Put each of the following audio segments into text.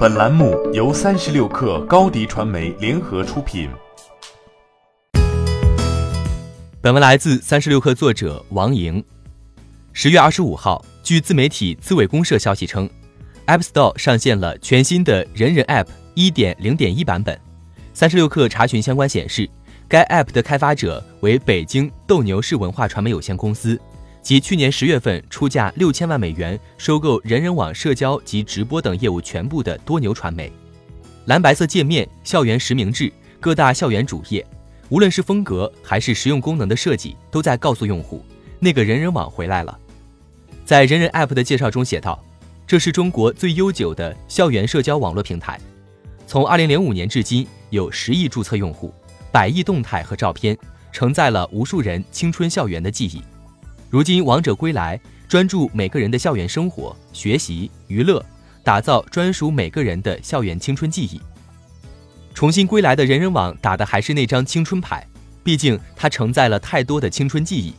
本栏目由三十六氪高低传媒联合出品。本文来自三十六氪作者王莹。十月二十五号，据自媒体自卫公社消息称，App Store 上线了全新的人人 App 一点零点一版本。三十六氪查询相关显示，该 App 的开发者为北京斗牛士文化传媒有限公司。即去年十月份出价六千万美元收购人人网社交及直播等业务全部的多牛传媒，蓝白色界面、校园实名制、各大校园主页，无论是风格还是实用功能的设计，都在告诉用户，那个人人网回来了。在人人 App 的介绍中写道，这是中国最悠久的校园社交网络平台，从二零零五年至今有十亿注册用户，百亿动态和照片，承载了无数人青春校园的记忆。如今王者归来，专注每个人的校园生活、学习、娱乐，打造专属每个人的校园青春记忆。重新归来的人人网打的还是那张青春牌，毕竟它承载了太多的青春记忆。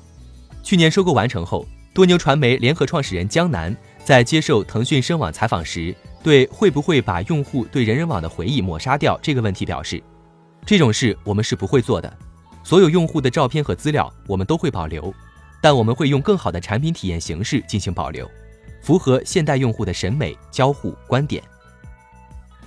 去年收购完成后，多牛传媒联合创始人江南在接受腾讯深网采访时，对会不会把用户对人人网的回忆抹杀掉这个问题表示：“这种事我们是不会做的，所有用户的照片和资料我们都会保留。”但我们会用更好的产品体验形式进行保留，符合现代用户的审美、交互观点。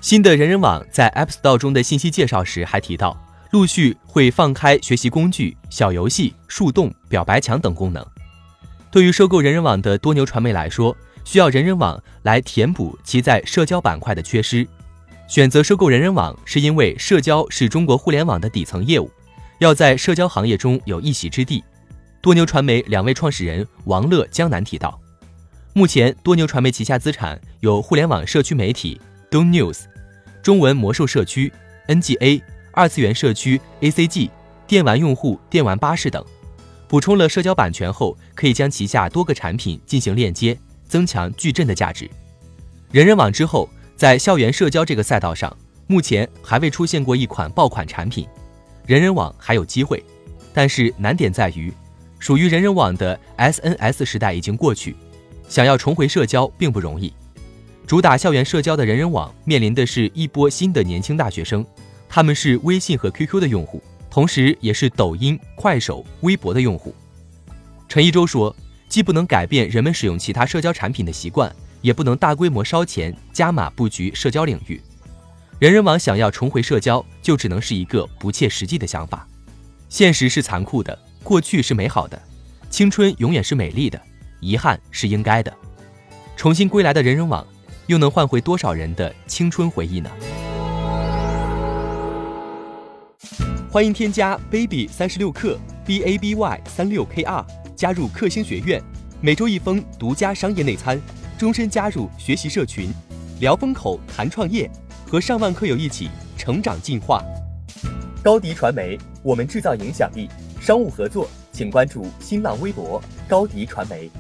新的人人网在 App Store 中的信息介绍时还提到，陆续会放开学习工具、小游戏、树洞、表白墙等功能。对于收购人人网的多牛传媒来说，需要人人网来填补其在社交板块的缺失。选择收购人人网，是因为社交是中国互联网的底层业务，要在社交行业中有一席之地。多牛传媒两位创始人王乐、江南提到，目前多牛传媒旗下资产有互联网社区媒体 Don News、中文魔兽社区 NGA、二次元社区 ACG、电玩用户电玩巴士等。补充了社交版权后，可以将旗下多个产品进行链接，增强矩阵的价值。人人网之后，在校园社交这个赛道上，目前还未出现过一款爆款产品，人人网还有机会，但是难点在于。属于人人网的 SNS 时代已经过去，想要重回社交并不容易。主打校园社交的人人网面临的是一波新的年轻大学生，他们是微信和 QQ 的用户，同时也是抖音、快手、微博的用户。陈一舟说，既不能改变人们使用其他社交产品的习惯，也不能大规模烧钱加码布局社交领域。人人网想要重回社交，就只能是一个不切实际的想法。现实是残酷的。过去是美好的，青春永远是美丽的，遗憾是应该的。重新归来的人人网，又能换回多少人的青春回忆呢？欢迎添加 baby 三十六克 b a b y 三六 k r 加入克星学院，每周一封独家商业内参，终身加入学习社群，聊风口谈创业，和上万课友一起成长进化。高迪传媒，我们制造影响力。商务合作，请关注新浪微博高迪传媒。